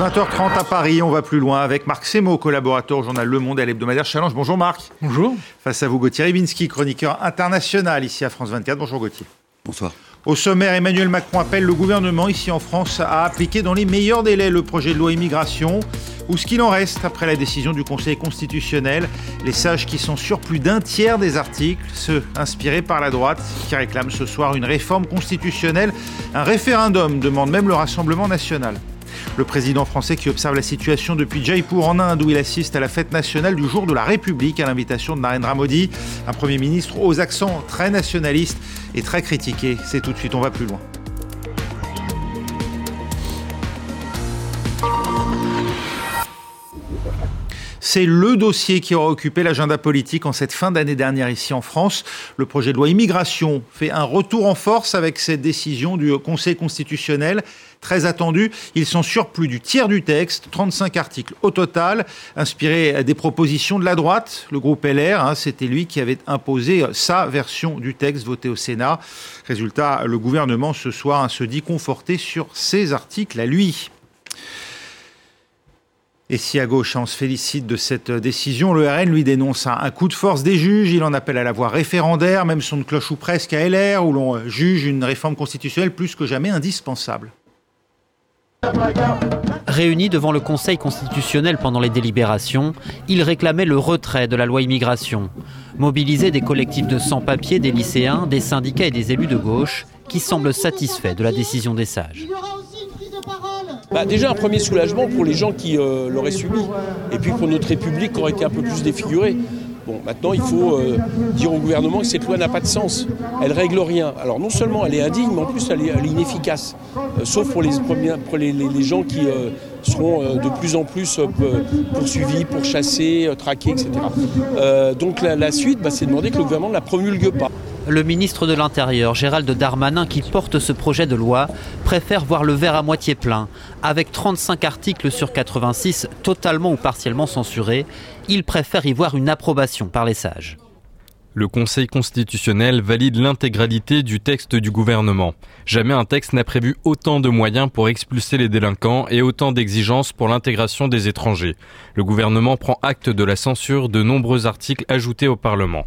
20h30 à Paris, on va plus loin avec Marc Semo, collaborateur au journal Le Monde et à l'hebdomadaire Challenge. Bonjour Marc. Bonjour. Face à vous Gauthier Ribinski, chroniqueur international ici à France 24. Bonjour Gauthier. Bonsoir. Au sommaire, Emmanuel Macron appelle le gouvernement ici en France à appliquer dans les meilleurs délais le projet de loi immigration ou ce qu'il en reste après la décision du Conseil constitutionnel. Les sages qui sont sur plus d'un tiers des articles, ceux inspirés par la droite qui réclament ce soir une réforme constitutionnelle. Un référendum demande même le Rassemblement national. Le président français qui observe la situation depuis Jaipur en Inde où il assiste à la fête nationale du jour de la République à l'invitation de Narendra Modi, un Premier ministre aux accents très nationalistes et très critiqués. C'est tout de suite, on va plus loin. C'est le dossier qui aura occupé l'agenda politique en cette fin d'année dernière ici en France. Le projet de loi immigration fait un retour en force avec cette décision du Conseil constitutionnel très attendu. Ils sont sur plus du tiers du texte, 35 articles au total, inspirés des propositions de la droite. Le groupe LR, hein, c'était lui qui avait imposé sa version du texte voté au Sénat. Résultat, le gouvernement ce soir hein, se dit conforté sur ces articles à lui. Et si à gauche, on se félicite de cette décision, le RN lui dénonce un coup de force des juges, il en appelle à la voie référendaire, même son cloche ou presque à LR, où l'on juge une réforme constitutionnelle plus que jamais indispensable. Réunis devant le Conseil constitutionnel pendant les délibérations, ils réclamaient le retrait de la loi immigration. Mobilisés des collectifs de sans-papiers, des lycéens, des syndicats et des élus de gauche, qui semblent satisfaits de la décision des sages. Bah, déjà un premier soulagement pour les gens qui euh, l'auraient subi, et puis pour notre République qui aurait été un peu plus défigurée. Bon, maintenant, il faut euh, dire au gouvernement que cette loi n'a pas de sens. Elle règle rien. Alors, non seulement elle est indigne, mais en plus, elle est, inefficace. Euh, sauf pour les, pour les, les, gens qui seront de plus en plus poursuivis, pourchassés, traqués, etc. donc, la, la suite, bah, c'est demander que le gouvernement ne la promulgue pas le ministre de l'Intérieur, Gérald Darmanin, qui porte ce projet de loi, préfère voir le verre à moitié plein. Avec 35 articles sur 86 totalement ou partiellement censurés, il préfère y voir une approbation par les sages. Le Conseil constitutionnel valide l'intégralité du texte du gouvernement. Jamais un texte n'a prévu autant de moyens pour expulser les délinquants et autant d'exigences pour l'intégration des étrangers. Le gouvernement prend acte de la censure de nombreux articles ajoutés au Parlement.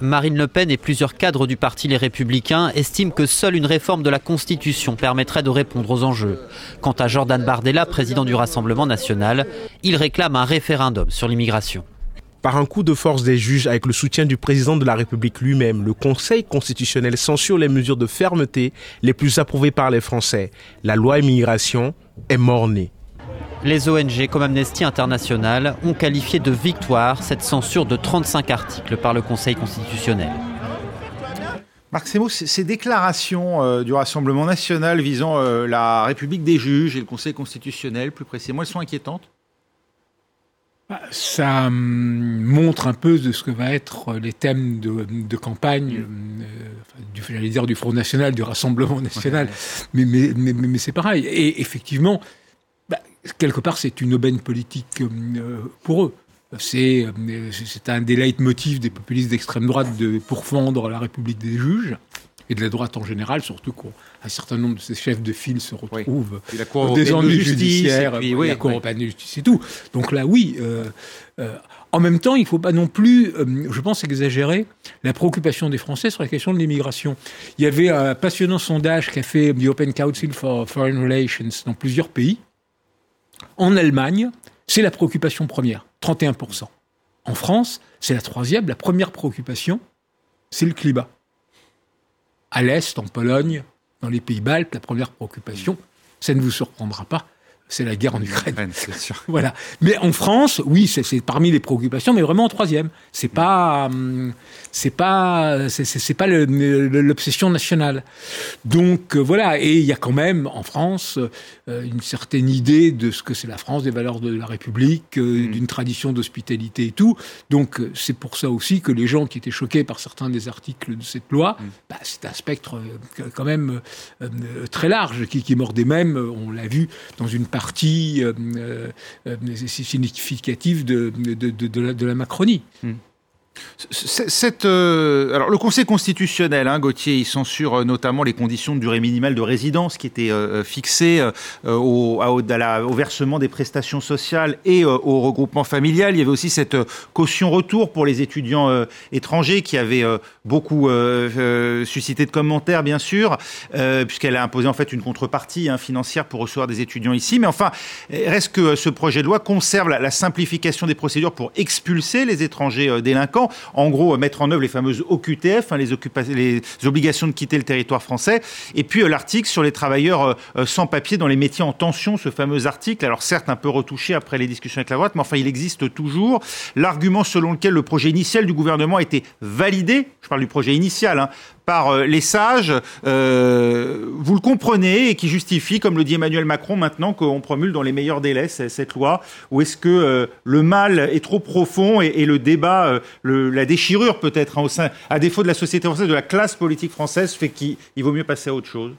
Marine Le Pen et plusieurs cadres du parti Les Républicains estiment que seule une réforme de la Constitution permettrait de répondre aux enjeux. Quant à Jordan Bardella, président du Rassemblement national, il réclame un référendum sur l'immigration. Par un coup de force des juges avec le soutien du président de la République lui-même, le Conseil constitutionnel censure les mesures de fermeté les plus approuvées par les Français. La loi immigration est mort-née. Les ONG comme Amnesty International ont qualifié de victoire cette censure de 35 articles par le Conseil constitutionnel. Marc Semo, ces déclarations euh, du Rassemblement national visant euh, la République des juges et le Conseil constitutionnel, plus précisément, elles sont inquiétantes? Bah, ça hum, montre un peu de ce que va être les thèmes de, campagne, euh, du, dire du Front National, du Rassemblement National, mais, mais, mais c'est pareil. Et effectivement, quelque part, c'est une aubaine politique euh, pour eux. C'est un des leitmotifs des populistes d'extrême droite de pourfendre la République des juges et de la droite en général, surtout qu'un certain nombre de ces chefs de file se retrouvent dans des ennuis judiciaires, puis, oui, la Cour européenne de justice et tout. Donc là, oui. Euh, euh, en même temps, il ne faut pas non plus, je pense, exagérer la préoccupation des Français sur la question de l'immigration. Il y avait un passionnant sondage qu'a fait the Open Council for Foreign Relations dans plusieurs pays, en Allemagne, c'est la préoccupation première, 31%. En France, c'est la troisième. La première préoccupation, c'est le climat. À l'Est, en Pologne, dans les pays baltes, la première préoccupation, ça ne vous surprendra pas, c'est la guerre en Ukraine. voilà. Mais en France, oui, c'est parmi les préoccupations, mais vraiment en troisième. C'est pas, hum, c'est pas, c'est pas l'obsession nationale. Donc euh, voilà. Et il y a quand même en France euh, une certaine idée de ce que c'est la France, des valeurs de la République, euh, mm. d'une tradition d'hospitalité et tout. Donc c'est pour ça aussi que les gens qui étaient choqués par certains des articles de cette loi, mm. bah, c'est un spectre quand même très large qui, qui mordait même, on l'a vu dans une partie euh, euh, euh, significative de, de, la, Macronie. Hmm. Euh, alors le Conseil constitutionnel, hein, Gauthier, il censure euh, notamment les conditions de durée minimale de résidence qui étaient euh, fixées au, versement des prestations sociales et au regroupement familial. Il y avait aussi cette caution retour pour les étudiants étrangers qui avait beaucoup suscité de commentaires, bien sûr, puisqu'elle a imposé en fait une contrepartie hein, financière pour recevoir des étudiants ici. Mais enfin, reste que ce projet de loi conserve la simplification des procédures pour expulser les étrangers délinquants en gros, mettre en œuvre les fameuses OQTF, hein, les, obligations de quitter le territoire français. Et puis euh, l'article sur les travailleurs euh, euh, sans papier dans les métiers en tension, ce fameux article, alors certes un peu retouché après les discussions avec la droite, mais enfin il existe toujours. L'argument selon lequel le projet initial du gouvernement a été validé, je parle du projet initial, hein, par euh, les sages, euh, vous le comprenez, et qui justifie, comme le dit Emmanuel Macron maintenant, qu'on promule dans les meilleurs délais cette loi Ou est-ce que euh, le mal est trop profond et, le débat, la déchirure peut-être, hein, au sein, à défaut de la société française, de la classe politique française, fait qu'il vaut mieux passer à autre chose?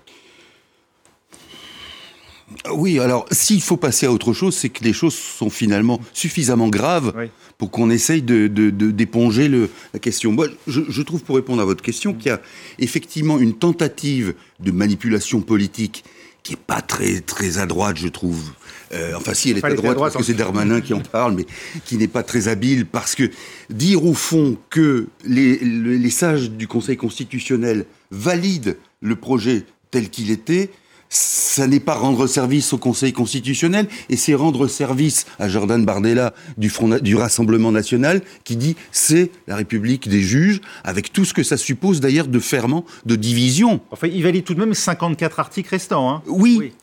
Oui, alors s'il faut passer à autre chose, c'est que les choses sont finalement suffisamment graves pour qu'on essaye de, d'éponger la question. Moi, je, trouve, pour répondre à votre question, qu'il y a effectivement une tentative de manipulation politique qui est pas très très à droite, je trouve. Euh, enfin, si elle est à droite, parce que c'est Darmanin qui en parle, mais qui n'est pas très habile, parce que dire au fond que les, les sages du Conseil constitutionnel valident le projet tel qu'il était, ça n'est pas rendre service au Conseil constitutionnel, et c'est rendre service à Jordan Bardella du, Front, du Rassemblement national, qui dit c'est la République des juges, avec tout ce que ça suppose d'ailleurs de ferment, de division. Enfin, il valide tout de même 54 articles restants. Hein. oui.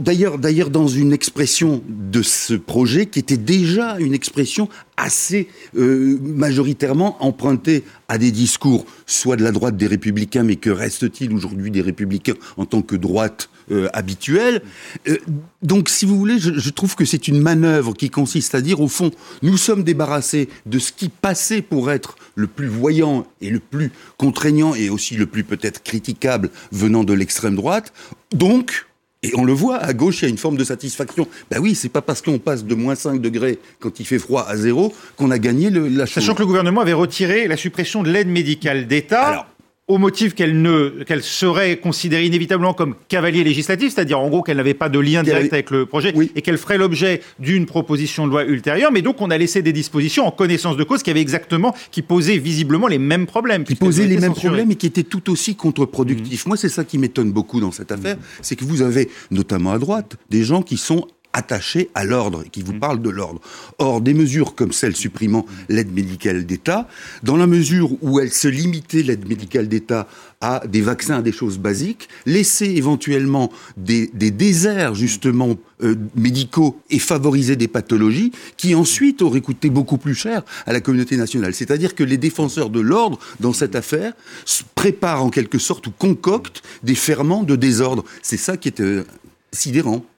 D'ailleurs, d'ailleurs, dans une expression de ce projet qui était déjà une expression assez euh, majoritairement empruntée à des discours, soit de la droite des républicains, mais que reste-t-il aujourd'hui des républicains en tant que droite euh, habituelle? Euh, Donc, si vous voulez, je, je trouve que c'est une manœuvre qui consiste à dire, au fond, nous sommes débarrassés de ce qui passait pour être le plus voyant et le plus contraignant et aussi le plus peut-être critiquable venant de l'extrême droite. Donc, et on le voit, à gauche, il y a une forme de satisfaction. Ben oui, c'est pas parce qu'on passe de moins 5 degrés quand il fait froid à zéro qu'on a gagné le, la chose. Sachant que le gouvernement avait retiré la suppression de l'aide médicale d'État au motif qu'elle ne qu'elle serait considérée inévitablement comme cavalier législatif, c'est-à-dire en gros qu'elle n'avait pas de lien direct avec le projet et qu'elle ferait l'objet d'une proposition de loi ultérieure. Mais donc on a laissé des dispositions en connaissance de cause qui avaient exactement, qui posaient visiblement les mêmes problèmes. Qui posaient les mêmes problèmes et qui étaient tout aussi contre-productifs. Mmh. Moi, c'est ça qui m'étonne beaucoup dans cette affaire, c'est que vous avez, notamment à droite, des gens qui sont attachés à l'ordre, qui vous parle de l'ordre. Or, des mesures comme celle supprimant l'aide médicale d'État, dans la mesure où elle se limitait, l'aide médicale d'État, à des vaccins, à des choses basiques, laisser éventuellement des, déserts, justement, euh, médicaux et favoriser des pathologies qui ensuite auraient coûté beaucoup plus cher à la communauté nationale. C'est-à-dire que les défenseurs de l'ordre, dans cette affaire, préparent en quelque sorte ou concoctent des ferments de désordre. C'est ça qui est euh,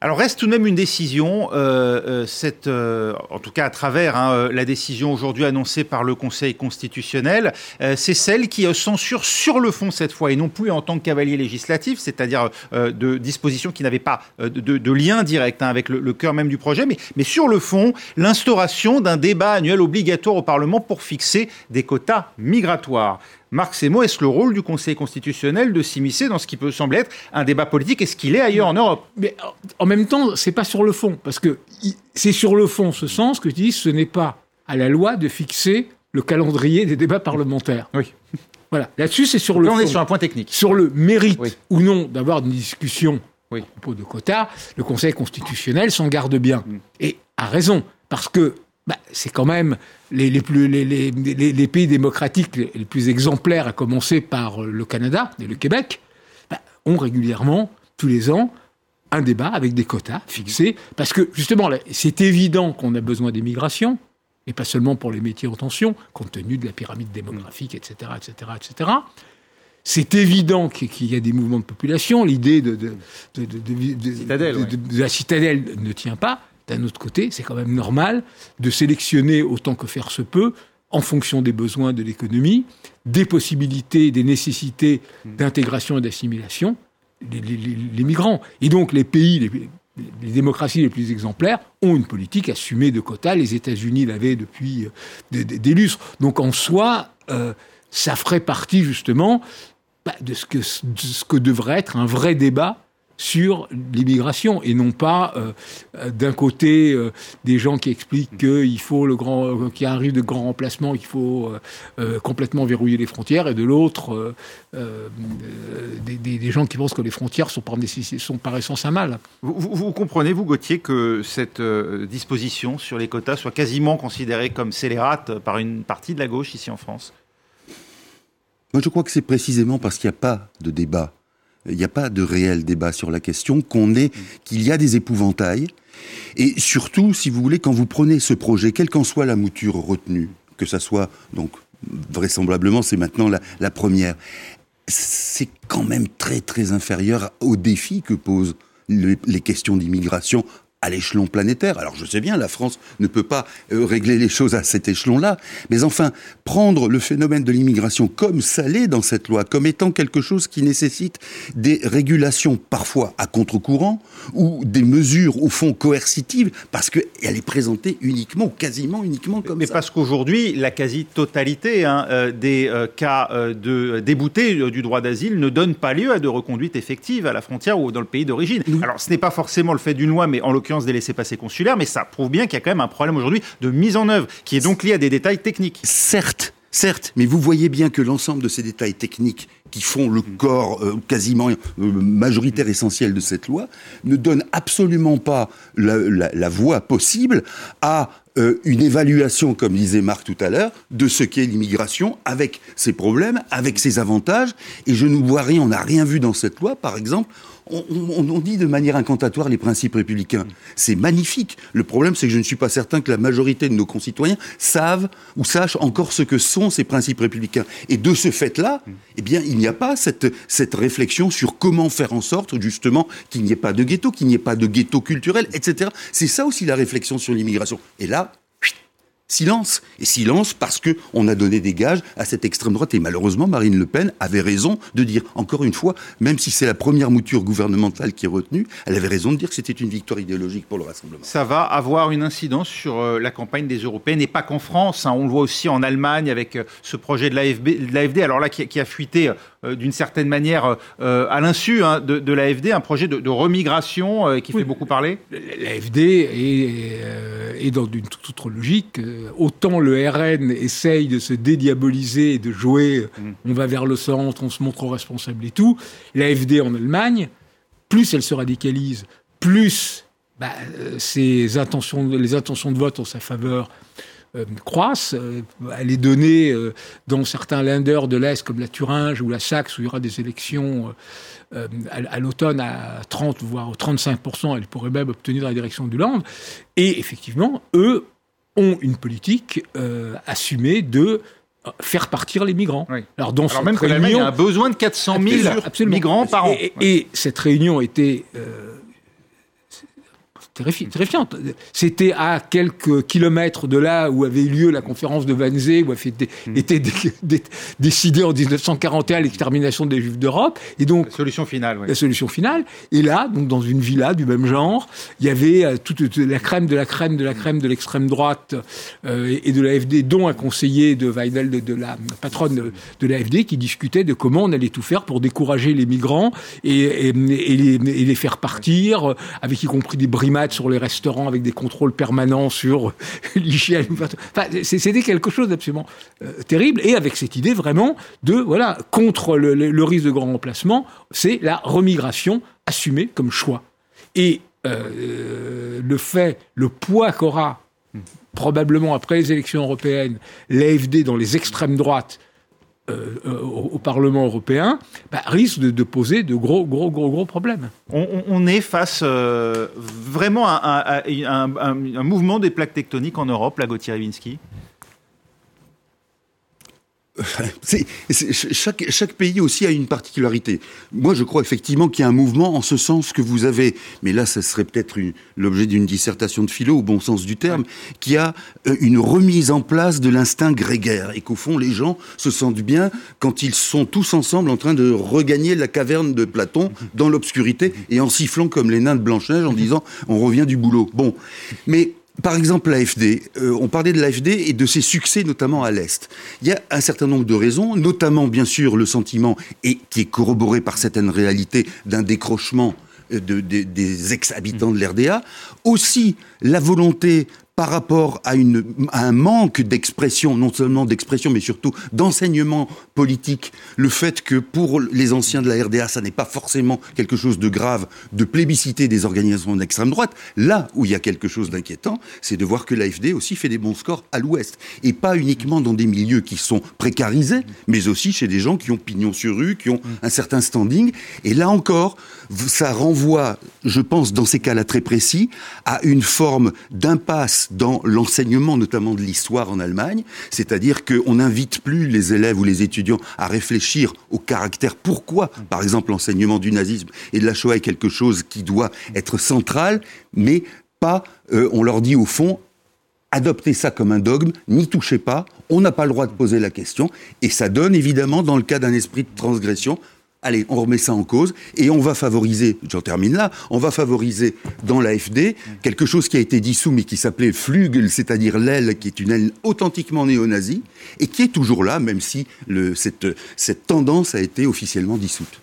Alors reste tout de même une décision, euh, euh, euh, en tout cas à travers hein, la décision aujourd'hui annoncée par le Conseil constitutionnel, c'est celle qui censure sur le fond cette fois et non plus en tant que cavalier législatif, c'est-à-dire de dispositions qui n'avaient pas de, lien direct hein, avec le, cœur même du projet, mais sur le fond, l'instauration d'un débat annuel obligatoire au Parlement pour fixer des quotas migratoires. Marc Semo, est-ce le rôle du Conseil constitutionnel de s'immiscer dans ce qui peut sembler être un débat politique Est-ce qu'il est ailleurs en Europe? Mais en même temps, c'est pas sur le fond, parce que c'est sur le fond, ce sens que tu dis, ce n'est pas à la loi de fixer le calendrier des débats parlementaires. Oui. Voilà. Là-dessus, c'est sur le Là, on est sur un point technique. Sur le mérite ou non d'avoir une discussion oui. à propos de quotas, le Conseil constitutionnel s'en garde bien. Mm. Et a raison, parce que bah, c'est quand même les, plus, les, pays démocratiques les, plus exemplaires, à commencer par le Canada et le Québec, bah, ont régulièrement, tous les ans, un débat avec des quotas fixés, parce que justement, c'est évident qu'on a besoin d'immigration, et pas seulement pour les métiers en tension, compte tenu de la pyramide démographique, etc., etc., etc. C'est évident qu'il y a des mouvements de population. L'idée de, de, de, la citadelle ne tient pas. D'un autre côté, c'est quand même normal de sélectionner autant que faire se peut, en fonction des besoins de l'économie, des possibilités, des nécessités d'intégration et d'assimilation, les, migrants. Et donc les pays, les démocraties les plus exemplaires ont une politique assumée de quotas. Les États-Unis l'avaient depuis des, des, lustres. Donc en soi, ça ferait partie justement bah, de ce que devrait être un vrai débat sur l'immigration et non pas euh, d'un côté euh, des gens qui expliquent qu'il faut le grand euh, qu'il y a un risque de grand remplacement qu'il faut complètement verrouiller les frontières et de l'autre des, des, gens qui pensent que les frontières sont par, sont par essence un mal. Vous, vous, vous comprenez vous Gauthier que cette disposition sur les quotas soit quasiment considérée comme scélérate par une partie de la gauche ici en France? Moi je crois que c'est précisément parce qu'il n'y a pas de débat il n'y a pas de réel débat sur la question, qu'on est, qu'il y a des épouvantails. Et surtout, si vous voulez, quand vous prenez ce projet, quelle qu'en soit la mouture retenue, que ça soit, donc, vraisemblablement, c'est maintenant la, la première, c'est quand même très, très inférieur au défi que posent les questions d'immigration à l'échelon planétaire. Alors je sais bien, la France ne peut pas euh, régler les choses à cet échelon-là, mais enfin, prendre le phénomène de l'immigration comme ça l'est dans cette loi, comme étant quelque chose qui nécessite des régulations parfois à contre-courant, ou des mesures au fond coercitives, parce qu'elle est présentée uniquement, quasiment uniquement comme mais ça. Mais parce qu'aujourd'hui, la quasi-totalité hein, euh, des euh, cas de déboutés du droit d'asile ne donne pas lieu à de reconduite effective à la frontière ou dans le pays d'origine. Alors ce n'est pas forcément le fait d'une loi, mais en l'occurrence des laissés-passer consulaires, mais ça prouve bien qu'il y a quand même un problème aujourd'hui de mise en œuvre, qui est donc lié à des détails techniques. Certes, certes, mais vous voyez bien que l'ensemble de ces détails techniques qui font le corps euh, quasiment euh, majoritaire essentiel de cette loi ne donnent absolument pas la, la, voie possible à euh, une évaluation, comme disait Marc tout à l'heure, de ce qu'est l'immigration, avec ses problèmes, avec ses avantages. Et je ne vois rien, on n'a rien vu dans cette loi, par exemple, on, dit de manière incantatoire les principes républicains. C'est magnifique. Le problème, c'est que je ne suis pas certain que la majorité de nos concitoyens savent ou sachent encore ce que sont ces principes républicains. Et de ce fait-là, eh bien, il n'y a pas cette, cette réflexion sur comment faire en sorte, justement, qu'il n'y ait pas de ghetto, qu'il n'y ait pas de ghetto culturel, etc. C'est ça aussi la réflexion sur l'immigration. Et là, Silence. Et silence parce que on a donné des gages à cette extrême droite. Et malheureusement, Marine Le Pen avait raison de dire, encore une fois, même si c'est la première mouture gouvernementale qui est retenue, elle avait raison de dire que c'était une victoire idéologique pour le Rassemblement. Ça va avoir une incidence sur euh, la campagne des Européennes, et pas qu'en France. Hein. On le voit aussi en Allemagne avec euh, ce projet de l'AFD, alors là, qui, a fuité euh, d'une certaine manière à l'insu hein, de, l'AFD, un projet de, remigration qui fait beaucoup parler. L'AFD est, est, dans une toute autre logique autant le RN essaye de se dédiaboliser et de jouer, mm. on va vers le centre, on se montre responsable et tout, l'AFD en Allemagne, plus elle se radicalise, plus bah, ses intentions, les intentions de vote en sa faveur euh, croissent. Euh, elle est donnée euh, dans certains lenders de l'Est, comme la Thuringe ou la Saxe, où il y aura des élections à, l'automne à 30, voire 35 Elle pourrait même obtenir dans la direction du Land. Et effectivement, eux ont une politique euh, assumée de euh, faire partir les migrants. Alors, dans Alors même que l'Allemagne a besoin de 400 000 migrants par an. Et, cette réunion était euh, terrifiante. C'était à quelques kilomètres de là où avait eu lieu la conférence de Wannsee, où avait été, hmm. décidé en 1941 l'extermination des Juifs d'Europe. Et donc la solution finale. La solution finale. Et là, donc dans une villa du même genre, il y avait euh, toute la crème de la crème de la crème de l'extrême droite euh, et de l'AFD, dont un conseiller de Weidel, de, la patronne de, l'AFD, qui discutait de comment on allait tout faire pour décourager les migrants et, et, les, et les, faire partir, avec y compris des brimades sur les restaurants avec des contrôles permanents sur l'hygiène. Enfin, c'était quelque chose d'absolument euh, terrible. Et avec cette idée vraiment de, voilà, contre le, risque de grand remplacement, c'est la remigration assumée comme choix. Et euh, le fait, le poids qu'aura probablement après les élections européennes l'AFD dans les extrêmes droites euh, au, Parlement européen bah, risque de, poser de gros, gros, gros, gros problèmes. On, est face euh, vraiment à, un, mouvement des plaques tectoniques en Europe, la Gauthier Chaque, chaque pays aussi a une particularité. Moi, je crois effectivement qu'il y a un mouvement en ce sens que vous avez, mais là, ça serait peut-être l'objet d'une dissertation de philo au bon sens du terme, qui a euh, une remise en place de l'instinct grégaire et qu'au fond, les gens se sentent bien quand ils sont tous ensemble en train de regagner la caverne de Platon dans l'obscurité et en sifflant comme les nains de Blanche-Neige en disant on revient du boulot. Bon, mais par exemple, l'AFD, euh, on parlait de l'AFD et de ses succès, notamment à l'Est. Il y a un certain nombre de raisons, notamment, bien sûr, le sentiment, et qui est corroboré par certaines réalités, d'un décrochement euh, des ex-habitants de l'RDA. Aussi, la volonté par rapport à, un manque d'expression, non seulement d'expression, mais surtout d'enseignement politique, le fait que pour les anciens de la RDA, ça n'est pas forcément quelque chose de grave de plébisciter des organisations d'extrême droite. Là où il y a quelque chose d'inquiétant, c'est de voir que l'AFD aussi fait des bons scores à l'ouest. Et pas uniquement dans des milieux qui sont précarisés, mais aussi chez des gens qui ont pignon sur rue, qui ont un certain standing. Et là encore, ça renvoie, je pense, dans ces cas-là très précis, à une forme d'impasse dans l'enseignement, notamment de l'histoire en Allemagne, c'est-à-dire qu'on n'invite plus les élèves ou les étudiants à réfléchir au caractère. Pourquoi, par exemple, l'enseignement du nazisme et de la Shoah est quelque chose qui doit être central, mais pas, euh, on leur dit au fond, adoptez ça comme un dogme, n'y touchez pas, on n'a pas le droit de poser la question, et ça donne évidemment, dans le cas d'un esprit de transgression, allez, on remet ça en cause et on va favoriser, j'en termine là, on va favoriser dans l'AFD quelque chose qui a été dissous mais qui s'appelait Flügel, c'est-à-dire l'aile qui est une aile authentiquement néo-nazie et qui est toujours là, même si cette, tendance a été officiellement dissoute.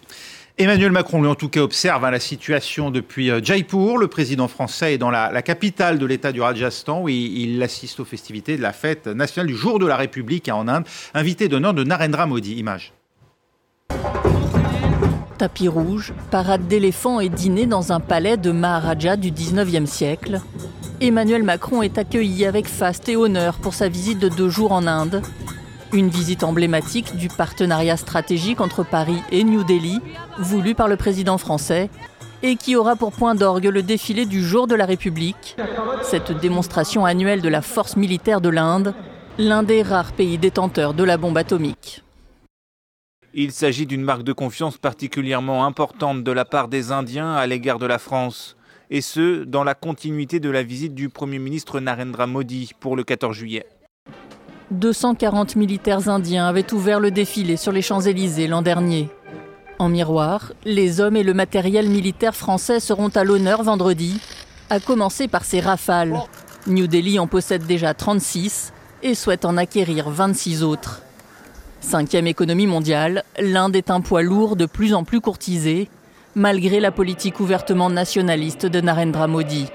Emmanuel Macron, lui, en tout cas, observe hein, la situation depuis euh, Jaipur. Le président français est dans la, capitale de l'État du Rajasthan, où il, assiste aux festivités de la fête nationale du jour de la République en Inde, invité d'honneur de Narendra Modi. Image. Tapis rouge, parade d'éléphants et dîner dans un palais de Maharaja du 19e siècle. Emmanuel Macron est accueilli avec faste et honneur pour sa visite de deux jours en Inde. Une visite emblématique du partenariat stratégique entre Paris et New Delhi, voulu par le président français, et qui aura pour point d'orgue le défilé du jour de la République, cette démonstration annuelle de la force militaire de l'Inde, l'un des rares pays détenteurs de la bombe atomique. Il s'agit d'une marque de confiance particulièrement importante de la part des Indiens à l'égard de la France, et ce, dans la continuité de la visite du Premier ministre Narendra Modi pour le 14 juillet. 240 militaires indiens avaient ouvert le défilé sur les Champs-Élysées l'an dernier. En miroir, les hommes et le matériel militaire français seront à l'honneur vendredi, à commencer par ces rafales. New Delhi en possède déjà 36 et souhaite en acquérir 26 autres. Cinquième économie mondiale, l'Inde est un poids lourd de plus en plus courtisé, malgré la politique ouvertement nationaliste de Narendra Modi.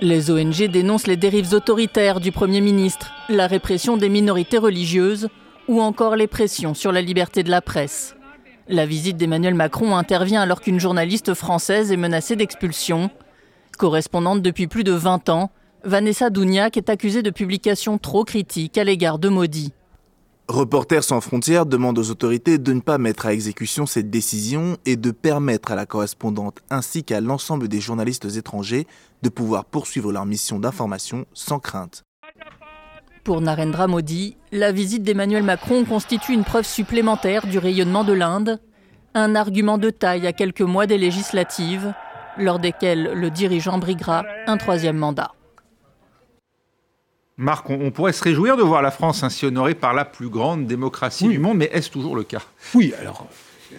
Les ONG dénoncent les dérives autoritaires du Premier ministre, la répression des minorités religieuses ou encore les pressions sur la liberté de la presse. La visite d'Emmanuel Macron intervient alors qu'une journaliste française est menacée d'expulsion. Correspondante depuis plus de 20 ans, Vanessa Douniac est accusée de publications trop critiques à l'égard de Modi. Reporters sans frontières demande aux autorités de ne pas mettre à exécution cette décision et de permettre à la correspondante ainsi qu'à l'ensemble des journalistes étrangers de pouvoir poursuivre leur mission d'information sans crainte. Pour Narendra Modi, la visite d'Emmanuel Macron constitue une preuve supplémentaire du rayonnement de l'Inde, un argument de taille à quelques mois des législatives, lors desquelles le dirigeant briguera un troisième mandat. Marc, on, pourrait se réjouir de voir la France ainsi honorée par la plus grande démocratie du monde, mais est-ce toujours le cas? Oui, alors euh,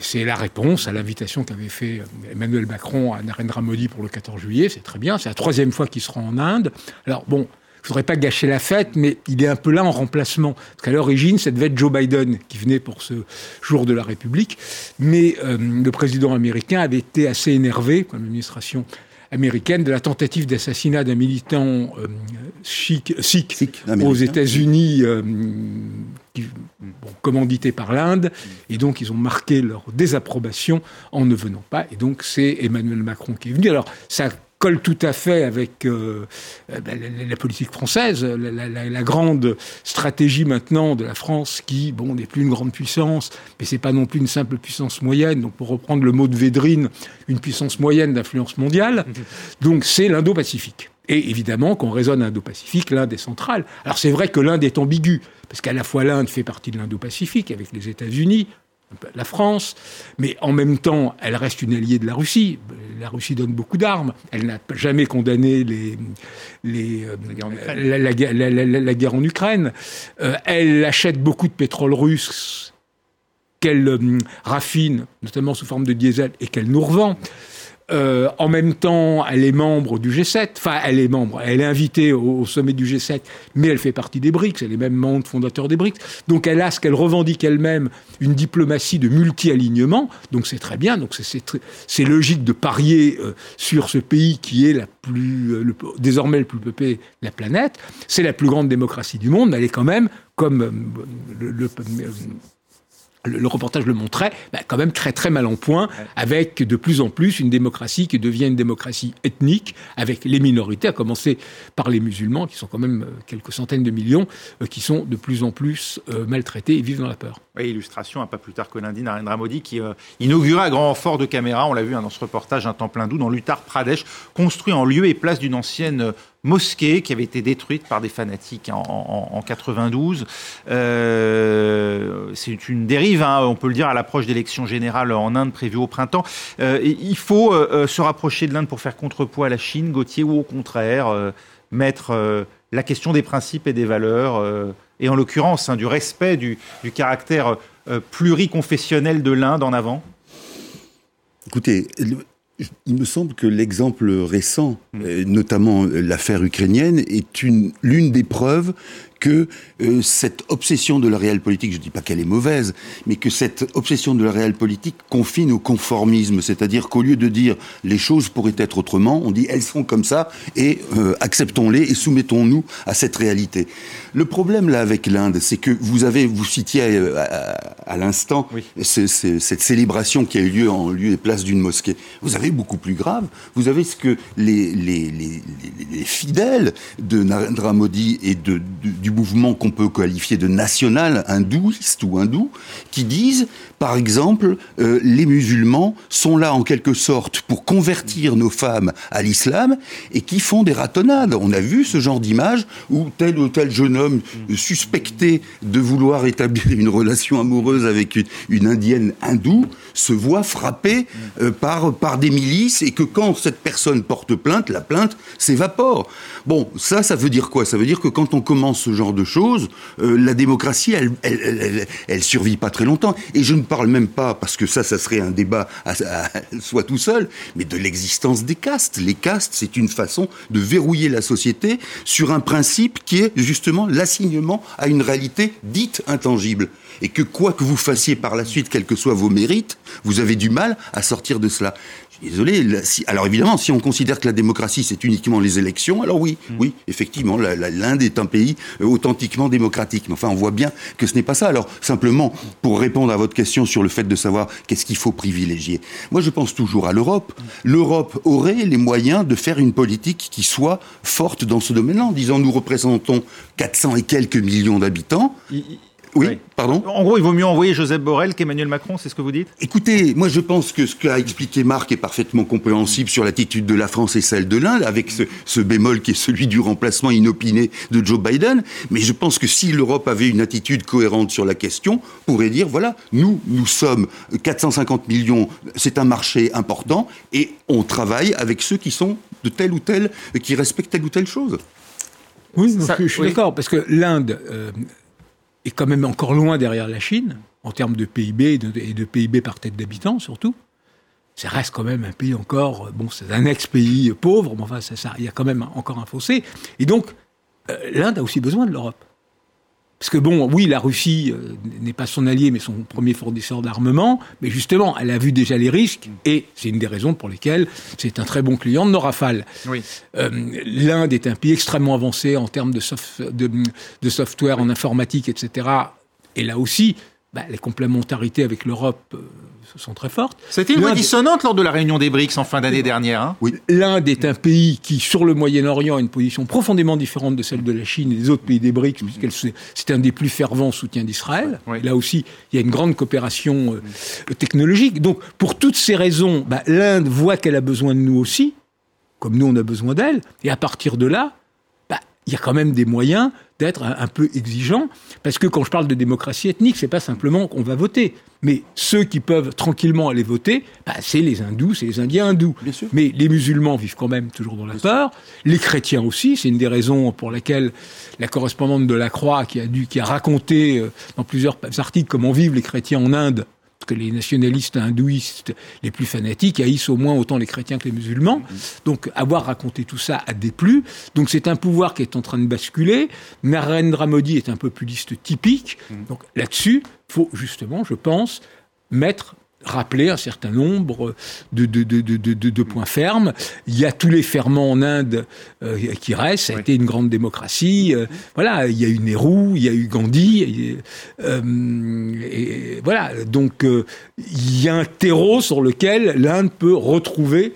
c'est la réponse à l'invitation qu'avait fait Emmanuel Macron à Narendra Modi pour le 14 juillet. C'est très bien, c'est la troisième fois qu'il sera en Inde. Alors bon, je voudrais pas gâcher la fête, mais il est un peu là en remplacement. Parce qu'à l'origine, ça devait être Joe Biden qui venait pour ce jour de la République. Mais euh, le président américain avait été assez énervé, comme l'administration américaine de la tentative d'assassinat d'un militant euh, sikh, aux États-Unis, euh, commandité par l'Inde, et donc ils ont marqué leur désapprobation en ne venant pas. Et donc c'est Emmanuel Macron qui est venu. Alors ça colle tout à fait avec euh, euh, ben, la, politique française, la, grande stratégie maintenant de la France qui, bon, n'est plus une grande puissance, mais c'est pas non plus une simple puissance moyenne. Donc, pour reprendre le mot de Védrine, une puissance moyenne d'influence mondiale. Donc, c'est l'Indo-Pacifique. Et évidemment, qu'on raisonne Indo-Pacifique, l'Inde est centrale. Alors c'est vrai que l'Inde est ambiguë, parce qu'à la fois l'Inde fait partie de l'Indo-Pacifique avec les États-Unis, la France, mais en même temps, elle reste une alliée de la Russie. La Russie donne beaucoup d'armes. Elle n'a jamais condamné les, les, la, guerre en Ukraine. Euh, elle achète beaucoup de pétrole russe qu'elle euh, raffine, notamment sous forme de diesel, et qu'elle nous revend. Euh, en même temps, elle est membre du G7. Enfin, elle est membre. Elle est invitée au, sommet du G7, mais elle fait partie des BRICS. Elle est même membre fondateur des BRICS. Donc, elle a ce qu'elle revendique elle-même, une diplomatie de multi-alignement. Donc, c'est très bien. Donc, c'est logique de parier euh, sur ce pays qui est plus, euh, désormais le plus peuplé de la planète. C'est la plus grande démocratie du monde. Elle est quand même, comme le le, reportage le montrait, bah, quand même très très mal en point, avec de plus en plus une démocratie qui devient une démocratie ethnique, avec les minorités, à commencer par les musulmans, qui sont quand même euh, quelques centaines de millions, euh, qui sont de plus en plus euh, maltraités et vivent dans la peur. Oui, illustration, un pas plus tard que lundi, Narendra Modi qui inaugura à grand renfort de caméras, on l'a vu hein, dans ce reportage, un temple hindou dans l'Uttar Pradesh, construit en lieu et place d'une ancienne mosquée qui avait été détruite par des fanatiques en, 92. Euh, c'est une dérive, hein, on peut le dire, à l'approche d'élections générales en Inde prévues au printemps. Euh, il faut euh, se rapprocher de l'Inde pour faire contrepoids à la Chine, Gauthier, ou au contraire mettre la question des principes et des valeurs, et en l'occurrence hein, du respect du, du caractère pluriconfessionnel de l'Inde en avant? Écoutez, il me semble que l'exemple récent, mm. euh, notamment l'affaire ukrainienne, est une l'une des preuves que euh, cette obsession de la réelle politique, je ne dis pas qu'elle est mauvaise, mais que cette obsession de la réelle politique confine au conformisme, c'est-à-dire qu'au lieu de dire les choses pourraient être autrement, on dit elles sont comme ça et euh, acceptons-les et soumettons-nous à cette réalité. Le problème là avec l'Inde, c'est que vous avez, vous citiez euh, à, l'instant cette célébration qui a eu lieu en lieu et place d'une mosquée. Vous avez beaucoup plus grave, vous avez ce que les, les, les, les fidèles de Narendra Modi et de, du mouvement qu'on peut qualifier de national hindouiste ou hindou, qui disent, par exemple, euh, les musulmans sont là en quelque sorte pour convertir nos femmes à l'islam et qui font des ratonnades. On a vu ce genre d'image où tel ou tel jeune homme suspecté de vouloir établir une relation amoureuse avec une, indienne hindoue se voit frappé euh, par, par des milices et que quand cette personne porte plainte, la plainte s'évapore. Bon, ça, ça veut dire quoi? Ça veut dire que quand on commence ce genre de choses, euh, la démocratie, elle elle, elle, survit pas très longtemps. Et je ne parle même pas, parce que ça, ça serait un débat à, soi tout seul, mais de l'existence des castes. Les castes, c'est une façon de verrouiller la société sur un principe qui est justement l'assignement à une réalité dite intangible. Et que quoi que vous fassiez par la suite, quels que soient vos mérites, vous avez du mal à sortir de cela. Désolé. alors évidemment, si on considère que la démocratie c'est uniquement les élections, alors oui, mm. oui, effectivement, l'Inde est un pays euh, authentiquement démocratique. Mais enfin, on voit bien que ce n'est pas ça. Alors simplement, pour répondre à votre question sur le fait de savoir qu'est-ce qu'il faut privilégier, moi je pense toujours à l'Europe. L'Europe aurait les moyens de faire une politique qui soit forte dans ce domaine-là. En disant, nous représentons 400 et quelques millions d'habitants. Oui, pardon En gros, il vaut mieux envoyer Joseph Borrell qu'Emmanuel Macron, c'est ce que vous dites? Écoutez, moi je pense que ce qu'a expliqué Marc est parfaitement compréhensible sur l'attitude de la France et celle de l'Inde, avec ce, bémol qui est celui du remplacement inopiné de Joe Biden. Mais je pense que si l'Europe avait une attitude cohérente sur la question, pourrait dire, voilà, nous, nous sommes 450 millions, c'est un marché important, et on travaille avec ceux qui sont de telle ou telle, qui respectent telle ou telle chose. Oui, je, suis d'accord, parce que l'Inde... Euh, est quand même encore loin derrière la Chine, en termes de PIB et de, PIB par tête d'habitant surtout. Ça reste quand même un pays encore, bon, c'est un ex-pays pauvre, mais enfin, ça, il y a quand même encore un fossé. Et donc, euh, l'Inde a aussi besoin de l'Europe. Parce que bon, oui, la Russie euh, n'est pas son allié, mais son premier fournisseur d'armement. Mais justement, elle a vu déjà les risques, et c'est une des raisons pour lesquelles c'est un très bon client de nos rafales. Oui. Euh, L'Inde est un pays extrêmement avancé en termes de, de, software, en informatique, etc. Et là aussi, bah, les complémentarités avec l'Europe euh, sont très fortes. C'était une voix dissonante lors de la réunion des BRICS en fin d'année dernière. Hein. oui. L'Inde est un pays qui, sur le Moyen-Orient, a une position profondément différente de celle de la Chine et des autres pays des BRICS, puisque c'est un des plus fervents soutiens d'Israël. Là aussi, il y a une grande coopération euh, technologique. Donc, pour toutes ces raisons, bah, l'Inde voit qu'elle a besoin de nous aussi comme nous on a besoin d'elle. Et à partir de là, il y a quand même des moyens d'être un, peu exigeant, parce que quand je parle de démocratie ethnique, c'est pas simplement qu'on va voter, mais ceux qui peuvent tranquillement aller voter, bah, c'est les hindous, c'est les Indiens hindous. Mais les musulmans vivent quand même toujours dans la peur, les chrétiens aussi, c'est une des raisons pour laquelle la correspondante de la Croix, qui a, dû, qui a raconté euh, dans plusieurs articles comment vivent les chrétiens en Inde, que les nationalistes hindouistes les plus fanatiques haïssent au moins autant les chrétiens que les musulmans. Donc avoir raconté tout ça a déplu. Donc c'est un pouvoir qui est en train de basculer. Narendra Modi est un populiste typique. Donc là-dessus, faut justement, je pense, mettre rappeler un certain nombre de, de, de, de, points fermes. Il y a tous les ferments en Inde euh, qui restent. Ça a été une grande démocratie. Euh, voilà, il y a eu Nehru, il y a eu Gandhi. Euh, et, voilà, donc il y a un terreau sur lequel l'Inde peut retrouver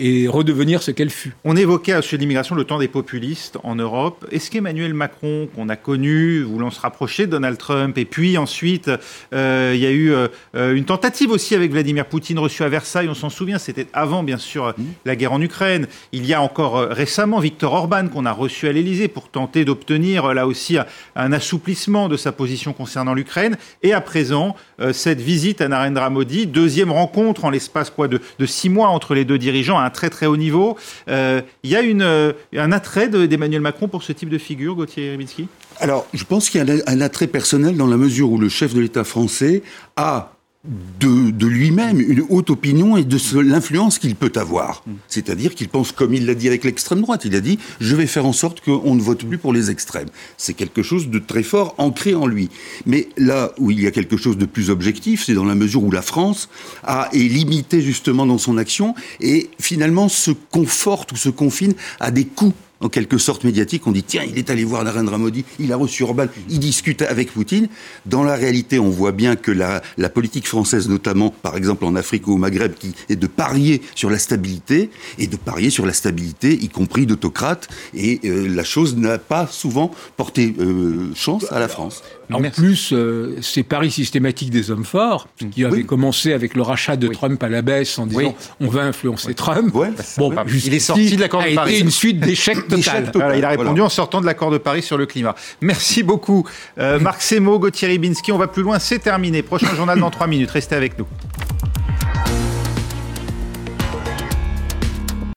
et redevenir ce qu'elle fut. On évoquait à sujet de l'immigration le temps des populistes en Europe. Est-ce qu'Emmanuel Macron, qu'on a connu, voulant se rapprocher de Donald Trump, et puis ensuite, euh, il y a eu euh, une tentative aussi avec Vladimir Poutine reçu à Versailles, on s'en souvient, c'était avant bien sûr mmh. la guerre en Ukraine. Il y a encore euh, récemment Viktor Orban qu'on a reçu à l'Élysée pour tenter d'obtenir là aussi un assouplissement de sa position concernant l'Ukraine. Et à présent, cette visite à Narendra Modi, deuxième rencontre en l'espace quoi de, de six mois entre les deux dirigeants un très très haut niveau. Euh, il y a une, euh, un attrait d'Emmanuel Macron pour ce type de figure, Gauthier Ribinski Alors, je pense qu'il y a un attrait personnel dans la mesure où le chef de l'État français a de, de lui-même une haute opinion et de l'influence qu'il peut avoir. Mm. C'est-à-dire qu'il pense, comme il l'a dit avec l'extrême droite, il a dit je vais faire en sorte qu'on ne vote plus pour les extrêmes. C'est quelque chose de très fort ancré en lui. Mais là où il y a quelque chose de plus objectif, c'est dans la mesure où la France a, est limitée justement dans son action et finalement se conforte ou se confine à des coups en quelque sorte médiatique. On dit tiens, il est allé voir Narendra Modi, il a reçu Orban, il discute avec Poutine. Dans la réalité, on voit bien que la, la politique française, notamment par exemple en Afrique ou au Maghreb, qui est de parier sur la stabilité et de parier sur la stabilité, y compris d'autocrates. Et euh, la chose n'a pas souvent porté euh, chance à la France. En plus, euh, c'est paris systématique des hommes forts, qui avait commencé avec le rachat de Trump à la baisse en disant on va influencer Trump. Bon, il est sorti de l'accord de Paris. A été une suite d'échecs total. il a répondu en sortant de l'accord de Paris sur le climat. Merci beaucoup, euh, Marc Semo, Gauthier Ribinski. On va plus loin, c'est terminé. Prochain journal dans trois minutes. Restez avec nous.